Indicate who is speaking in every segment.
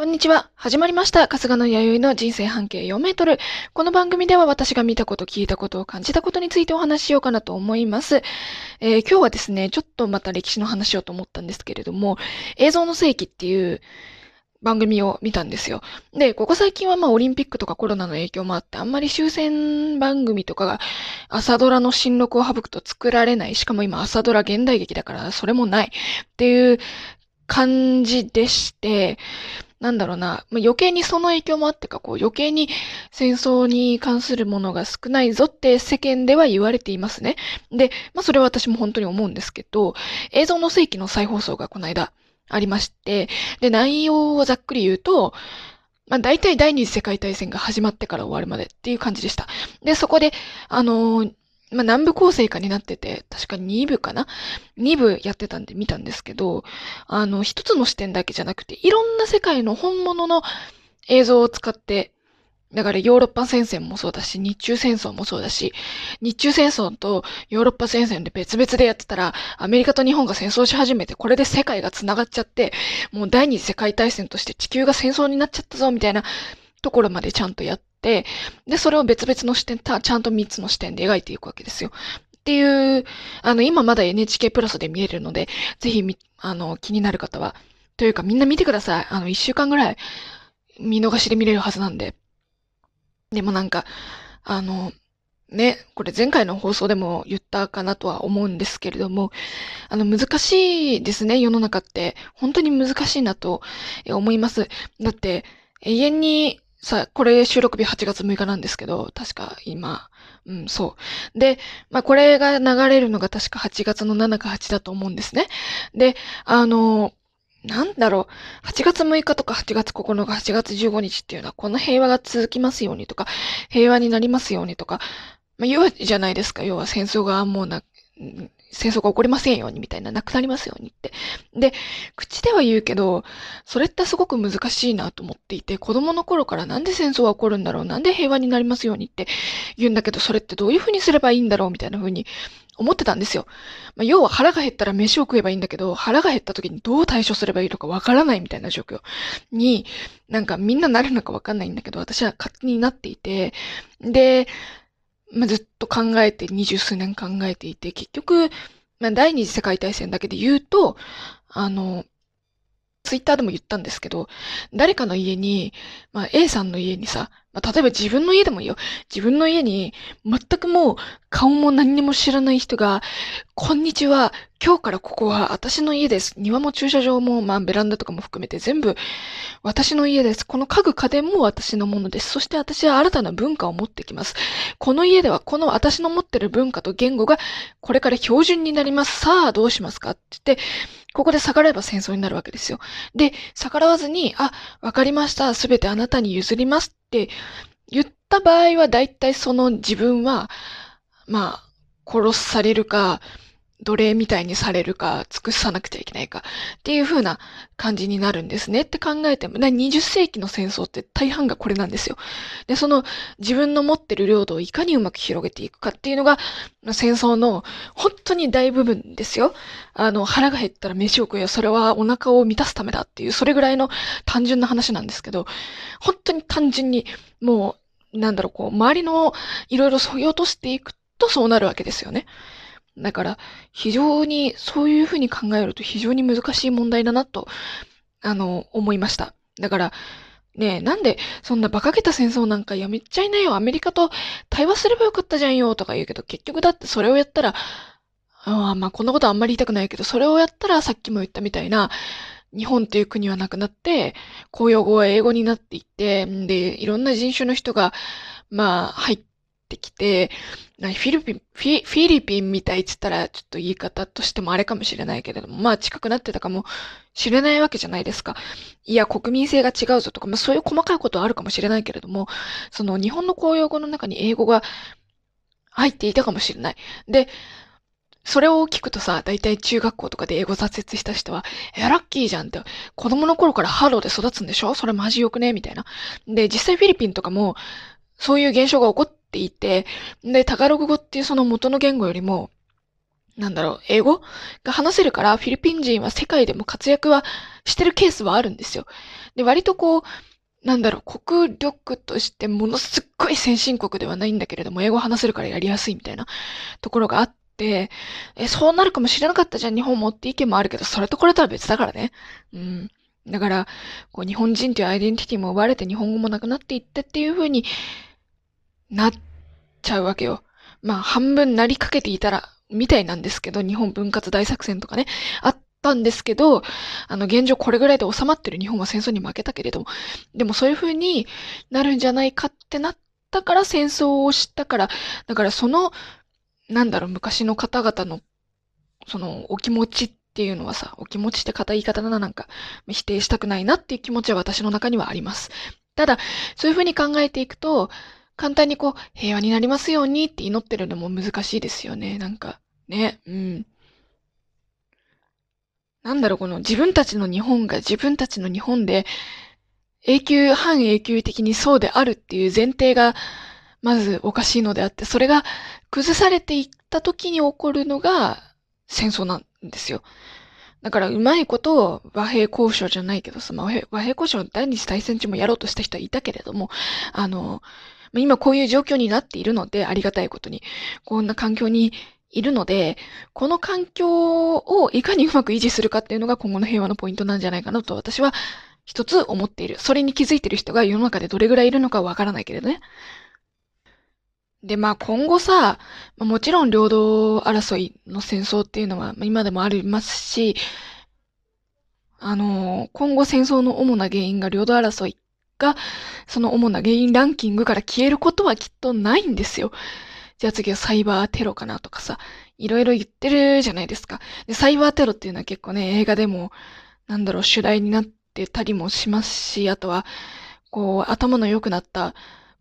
Speaker 1: こんにちは。始まりました。春日の弥生の人生半径4メートル。この番組では私が見たこと、聞いたことを感じたことについてお話ししようかなと思います。えー、今日はですね、ちょっとまた歴史の話をと思ったんですけれども、映像の世紀っていう番組を見たんですよ。で、ここ最近はまあオリンピックとかコロナの影響もあって、あんまり終戦番組とかが朝ドラの新録を省くと作られない。しかも今朝ドラ現代劇だからそれもないっていう感じでして、なんだろうな、まあ、余計にその影響もあってか、こう余計に戦争に関するものが少ないぞって世間では言われていますね。で、まあそれは私も本当に思うんですけど、映像の世紀の再放送がこの間ありまして、で、内容をざっくり言うと、まあ大体第二次世界大戦が始まってから終わるまでっていう感じでした。で、そこで、あのーまあ、南部構成下になってて、確か2部かな ?2 部やってたんで見たんですけど、あの、一つの視点だけじゃなくて、いろんな世界の本物の映像を使って、だからヨーロッパ戦線もそうだし、日中戦争もそうだし、日中戦争とヨーロッパ戦線で別々でやってたら、アメリカと日本が戦争し始めて、これで世界が繋がっちゃって、もう第二次世界大戦として地球が戦争になっちゃったぞ、みたいなところまでちゃんとやって、で、それを別々の視点、ちゃんと3つの視点で描いていくわけですよ。っていう、あの、今まだ NHK プラスで見れるので、ぜひあの、気になる方は、というかみんな見てください。あの、1週間ぐらい見逃しで見れるはずなんで。でもなんか、あの、ね、これ前回の放送でも言ったかなとは思うんですけれども、あの、難しいですね、世の中って。本当に難しいなと思います。だって、永遠にさ、これ収録日8月6日なんですけど、確か今、うん、そう。で、まあ、これが流れるのが確か8月の7か8だと思うんですね。で、あの、なんだろう、8月6日とか8月9日、8月15日っていうのは、この平和が続きますようにとか、平和になりますようにとか、まあ、言うじゃないですか。要は戦争がもうな、戦争が起こりませんようにみたいな、なくなりますようにって。で、口では言うけど、それってすごく難しいなと思っていて、子供の頃からなんで戦争が起こるんだろう、なんで平和になりますようにって言うんだけど、それってどういう風にすればいいんだろうみたいな風に思ってたんですよ。まあ、要は腹が減ったら飯を食えばいいんだけど、腹が減った時にどう対処すればいいのかわからないみたいな状況に、なんかみんななるのかわかんないんだけど、私は勝手になっていて、で、まあ、ずっと考えて、二十数年考えていて、結局、まあ、第二次世界大戦だけで言うと、あの、ツイッターでも言ったんですけど、誰かの家に、まあ A さんの家にさ、まあ例えば自分の家でもいいよ。自分の家に、全くもう顔も何にも知らない人が、こんにちは、今日からここは私の家です。庭も駐車場も、まあベランダとかも含めて全部私の家です。この家具家電も私のものです。そして私は新たな文化を持ってきます。この家ではこの私の持ってる文化と言語がこれから標準になります。さあどうしますか？って言って、ここで逆らえば戦争になるわけですよ。で、逆らわずに、あ、わかりました。すべてあなたに譲りますって言った場合は、だいたいその自分は、まあ、殺されるか、奴隷みたいにされるか、尽くさなくちゃいけないか、っていう風な感じになるんですねって考えても、20世紀の戦争って大半がこれなんですよ。で、その自分の持ってる領土をいかにうまく広げていくかっていうのが、戦争の本当に大部分ですよ。あの、腹が減ったら飯を食えよ。それはお腹を満たすためだっていう、それぐらいの単純な話なんですけど、本当に単純に、もう、なんだろう、こう、周りのいろいろ削ぎ落としていくとそうなるわけですよね。だから、非常に、そういうふうに考えると非常に難しい問題だなと、あの、思いました。だから、ねえ、なんでそんな馬鹿げた戦争なんかやめちゃいなよ。アメリカと対話すればよかったじゃんよとか言うけど、結局だってそれをやったら、あまあこんなことあんまり言いたくないけど、それをやったらさっきも言ったみたいな、日本っていう国はなくなって、公用語は英語になっていって、で、いろんな人種の人が、まあ、入っってきて、フィリピン、フィフィリピンみたいって言ったら、ちょっと言い方としてもあれかもしれないけれども、まあ近くなってたかもしれないわけじゃないですか。いや、国民性が違うぞとか、まあそういう細かいことはあるかもしれないけれども、その日本の公用語の中に英語が入っていたかもしれない。で、それを聞くとさ、だいたい中学校とかで英語挫折した人は、え、ラッキーじゃんって、子供の頃からハローで育つんでしょ？それマジよくね？みたいな。で、実際フィリピンとかも、そういう現象が起こっていて、で、タガログ語っていうその元の言語よりも、なんだろう、英語？が話せるから、フィリピン人は世界でも活躍はしてるケースはあるんですよ。で、割とこう、なんだろう、国力としてものすっごい先進国ではないんだけれども、英語話せるからやりやすいみたいなところがあって、え、そうなるかもしれなかったじゃん、日本もって意見もあるけど、それとこれとは別だからね。うん。だから、こう、日本人というアイデンティティも奪われて日本語もなくなっていってっていう風になっちゃうわけよ。まあ、半分なりかけていたら、みたいなんですけど、日本分割大作戦とかね、あったんですけど、あの、現状これぐらいで収まってる日本は戦争に負けたけれども、でもそういう風になるんじゃないかってなったから戦争を知ったから、だからその、なんだろう、昔の方々の、その、お気持ちっていうのはさ、お気持ちって硬い言い方だな、なんか、否定したくないなっていう気持ちは私の中にはあります。ただ、そういう風に考えていくと、簡単にこう、平和になりますようにって祈ってるのも難しいですよね。なんか、ね、うん。なんだろう、この自分たちの日本が自分たちの日本で、永久、半永久的にそうであるっていう前提が、まずおかしいのであって、それが崩されていった時に起こるのが戦争なんですよ。だから、うまいことを和平交渉じゃないけどさ、まあ、和平交渉第二次大戦中もやろうとした人はいたけれども、あの、今こういう状況になっているので、ありがたいことに、こんな環境にいるので、この環境をいかにうまく維持するかっていうのが今後の平和のポイントなんじゃないかなと私は一つ思っている。それに気づいている人が世の中でどれぐらいいるのかわからないけれどね。で、まあ今後さ、もちろん領土争いの戦争っていうのは今でもありますし、あの、今後戦争の主な原因が領土争いが、その主な原因ランキングから消えることはきっとないんですよ。じゃあ次はサイバーテロかなとかさ、いろいろ言ってるじゃないですか。で、サイバーテロっていうのは結構ね、映画でも、なんだろう、主題になってたりもしますし、あとは、こう、頭の良くなった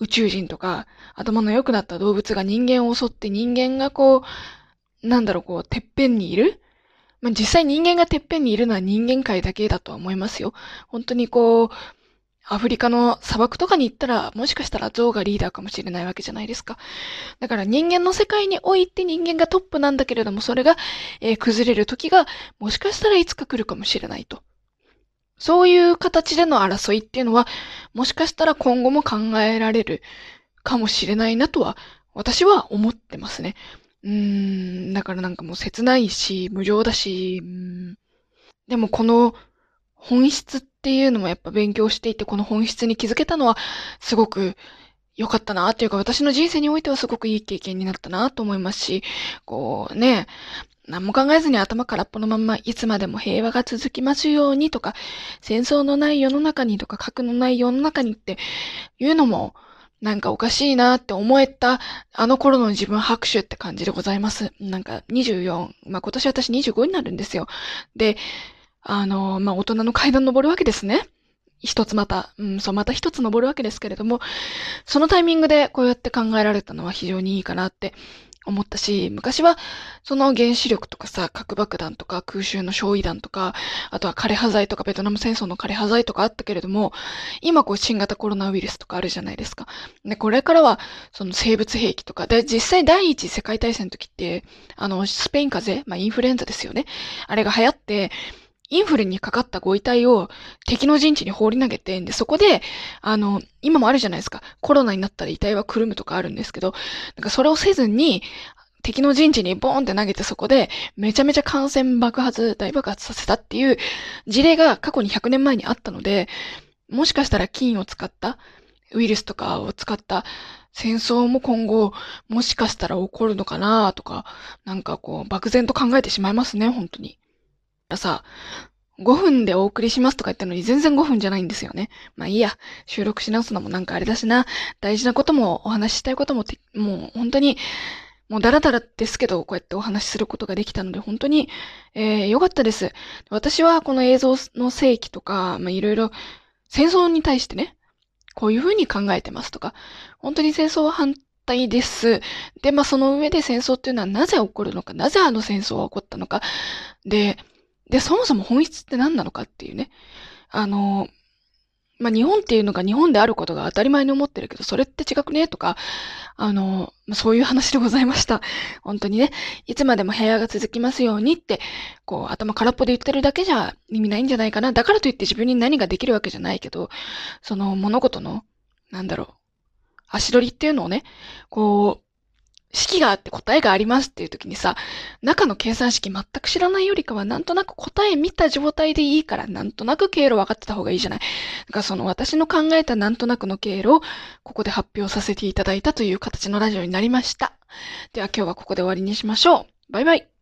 Speaker 1: 宇宙人とか、頭の良くなった動物が人間を襲って人間がこう、なんだろう、こう、てっぺんにいるまあ、実際人間がてっぺんにいるのは人間界だけだとは思いますよ。本当にこう、アフリカの砂漠とかに行ったら、もしかしたら象がリーダーかもしれないわけじゃないですか。だから人間の世界において人間がトップなんだけれども、それが、えー、崩れる時が、もしかしたらいつか来るかもしれないと。そういう形での争いっていうのは、もしかしたら今後も考えられるかもしれないなとは、私は思ってますね。うーん、だからなんかもう切ないし、無情だし、うん、でもこの本質っていうのもやっぱ勉強していて、この本質に気づけたのは、すごく良かったなっていうか、私の人生においてはすごくいい経験になったなと思いますし、こうね、何も考えずに頭空っぽのまま、いつまでも平和が続きますようにとか、戦争のない世の中にとか、核のない世の中にっていうのも、なんかおかしいなって思えた、あの頃の自分拍手って感じでございます。なんか24、まあ今年私25になるんですよ。で、あの、まあ大人の階段登るわけですね。一つまた、うん、そう、また一つ登るわけですけれども、そのタイミングでこうやって考えられたのは非常にいいかなって思ったし、昔はその原子力とかさ、核爆弾とか空襲の焼夷弾とか、あとは枯れ葉剤とかベトナム戦争の枯葉剤とかあったけれども、今こう新型コロナウイルスとかあるじゃないですか。で、これからはその生物兵器とか、で、実際第一次世界大戦の時って、あの、スペイン風邪、まあインフルエンザですよね。あれが流行って、インフルにかかったご遺体を敵の陣地に放り投げて、で、そこで、あの、今もあるじゃないですか。コロナになったら遺体はくるむとかあるんですけど、なんかそれをせずに、敵の陣地にボーンって投げてそこで、めちゃめちゃ感染爆発、大爆発させたっていう事例が過去に100年前にあったので、もしかしたら菌を使った、ウイルスとかを使った戦争も今後、もしかしたら起こるのかなとか、なんかこう、漠然と考えてしまいますね、本当に。さ、5分でお送りしますとか言ったのに全然5分じゃないんですよね。まあいいや、収録し直すのもなんかあれだしな、大事なこともお話ししたいことももう本当に、もうダラダラですけど、こうやってお話しすることができたので、本当に、えー、良かったです。私はこの映像の世紀とか、まあいろいろ、戦争に対してね、こういうふうに考えてますとか、本当に戦争は反対です。で、まあその上で戦争っていうのはなぜ起こるのか、なぜあの戦争は起こったのか、で、で、そもそも本質って何なのかっていうね。あの、まあ日本っていうのが日本であることが当たり前に思ってるけど、それって違くねとか、あの、そういう話でございました。本当にね、いつまでも部屋が続きますようにって、こう、頭空っぽで言ってるだけじゃ意味ないんじゃないかな。だからといって自分に何ができるわけじゃないけど、その物事の、なんだろう、足取りっていうのをね、こう、式があって答えがありますっていう時にさ、中の計算式全く知らないよりかは、なんとなく答え見た状態でいいから、なんとなく経路分かってた方がいいじゃない。だからその私の考えたなんとなくの経路を、ここで発表させていただいたという形のラジオになりました。では今日はここで終わりにしましょう。バイバイ。